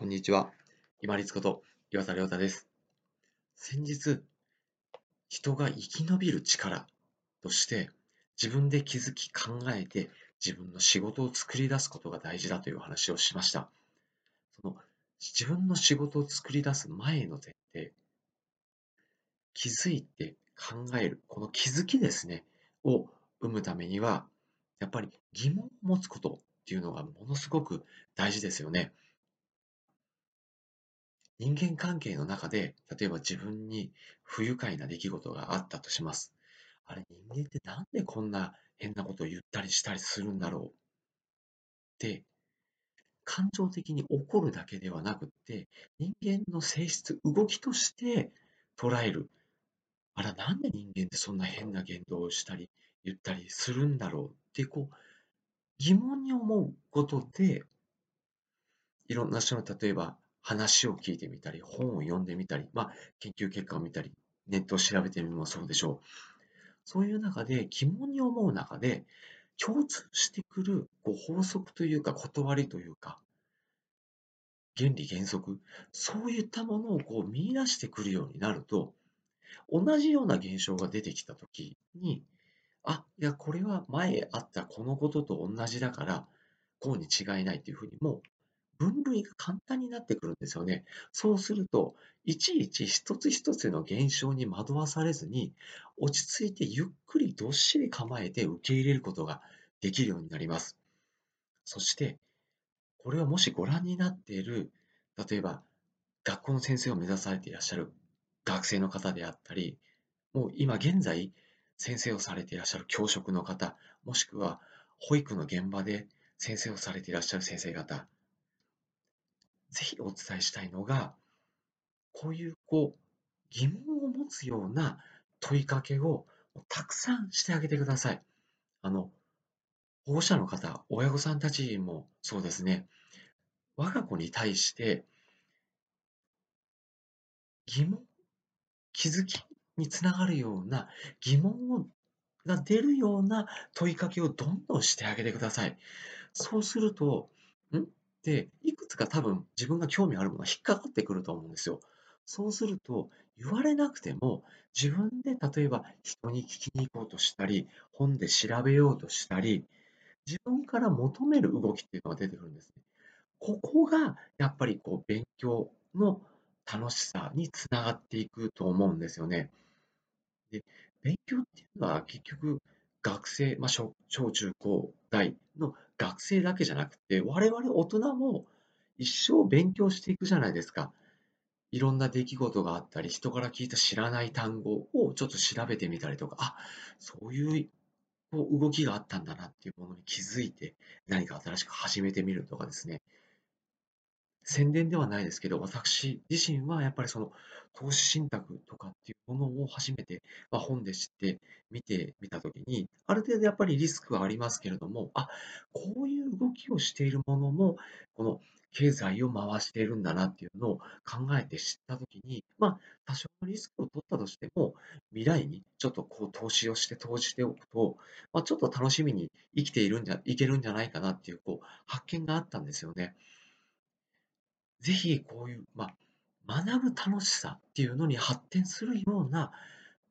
こんにちは。今立こと岩田亮太です。先日、人が生き延びる力として、自分で気づき考えて自分の仕事を作り出すことが大事だという話をしました。その自分の仕事を作り出す前の前提、気づいて考える、この気づきですね、を生むためには、やっぱり疑問を持つことっていうのがものすごく大事ですよね。人間関係の中で、例えば自分に不愉快な出来事があったとします。あれ、人間ってなんでこんな変なことを言ったりしたりするんだろう？って、感情的に怒るだけではなくって、人間の性質、動きとして捉える。あら、なんで人間ってそんな変な言動をしたり、言ったりするんだろうって、こう、疑問に思うことで、いろんな人の、例えば、話を聞いてみたり、本を読んでみたり、まあ、研究結果を見たり、ネットを調べてみるもそうでしょう。そういう中で疑問に思う中で、共通してくるこう法則というか、断りというか、原理原則、そういったものをこう見出してくるようになると、同じような現象が出てきたときに、あ、いや、これは前あったこのことと同じだから、こうに違いないというふうにも分類が簡単になってくるんですよね。そうすると、いちいち一つ一つの現象に惑わされずに、落ち着いてゆっくりどっしり構えて受け入れることができるようになります。そして、これはもしご覧になっている、例えば学校の先生を目指されていらっしゃる学生の方であったり、もう今現在先生をされていらっしゃる教職の方、もしくは保育の現場で先生をされていらっしゃる先生方、ぜひお伝えしたいのが、こういうこう疑問を持つような問いかけをたくさんしてあげてください。あの、保護者の方、親御さんたちもそうですね。我が子に対して疑問、気づきにつながるような疑問をが出るような問いかけをどんどんしてあげてください。そうすると、ん？で、いくつか多分自分が興味あるものが引っかかってくると思うんですよ。そうすると、言われなくても、自分で例えば人に聞きに行こうとしたり、本で調べようとしたり、自分から求める動きっていうのが出てくるんですね。ここがやっぱりこう勉強の楽しさにつながっていくと思うんですよね。で勉強っていうのは結局学生、まあ、小中高大の学生だけじゃなくて、我々大人も一生勉強していくじゃないですか。いろんな出来事があったり、人から聞いた知らない単語をちょっと調べてみたりとか、あ、そういうこう動きがあったんだなっていうものに気づいて、何か新しく始めてみるとかですね。宣伝ではないですけど、私自身はやっぱりその投資信託とかっていうものを初めて、まあ、本で知って見てみたときに、ある程度やっぱりリスクはありますけれども、あ、こういう動きをしているものも、この経済を回しているんだなっていうのを考えて知ったときに、まあ、多少のリスクを取ったとしても、未来にちょっとこう投資をして投じておくと、まあ、ちょっと楽しみに生きているんじゃ、いけるんじゃないかなっていう、こう、発見があったんですよね。ぜひこういう、まあ、学ぶ楽しさっていうのに発展するような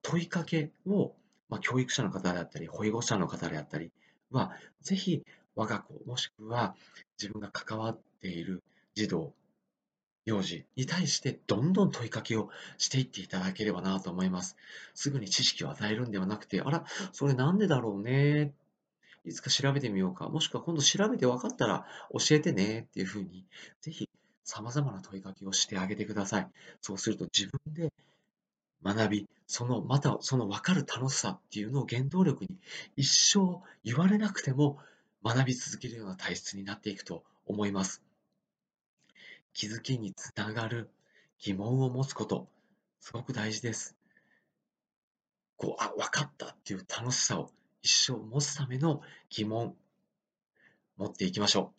問いかけを、まあ、教育者の方であったり、保護者の方であったりは、ぜひ我が子、もしくは自分が関わっている児童、幼児に対してどんどん問いかけをしていっていただければなと思います。すぐに知識を与えるんではなくて、あら、それなんでだろうね？いつか調べてみようか。もしくは今度調べて分かったら教えてねっていうふうに、ぜひ様々な問いかけをしてあげてください。そうすると自分で学び、その、またその分かる楽しさっていうのを原動力に一生言われなくても学び続けるような体質になっていくと思います。気づきにつながる疑問を持つこと、すごく大事です。こう、あ、分かったっていう楽しさを一生持つための疑問、持っていきましょう。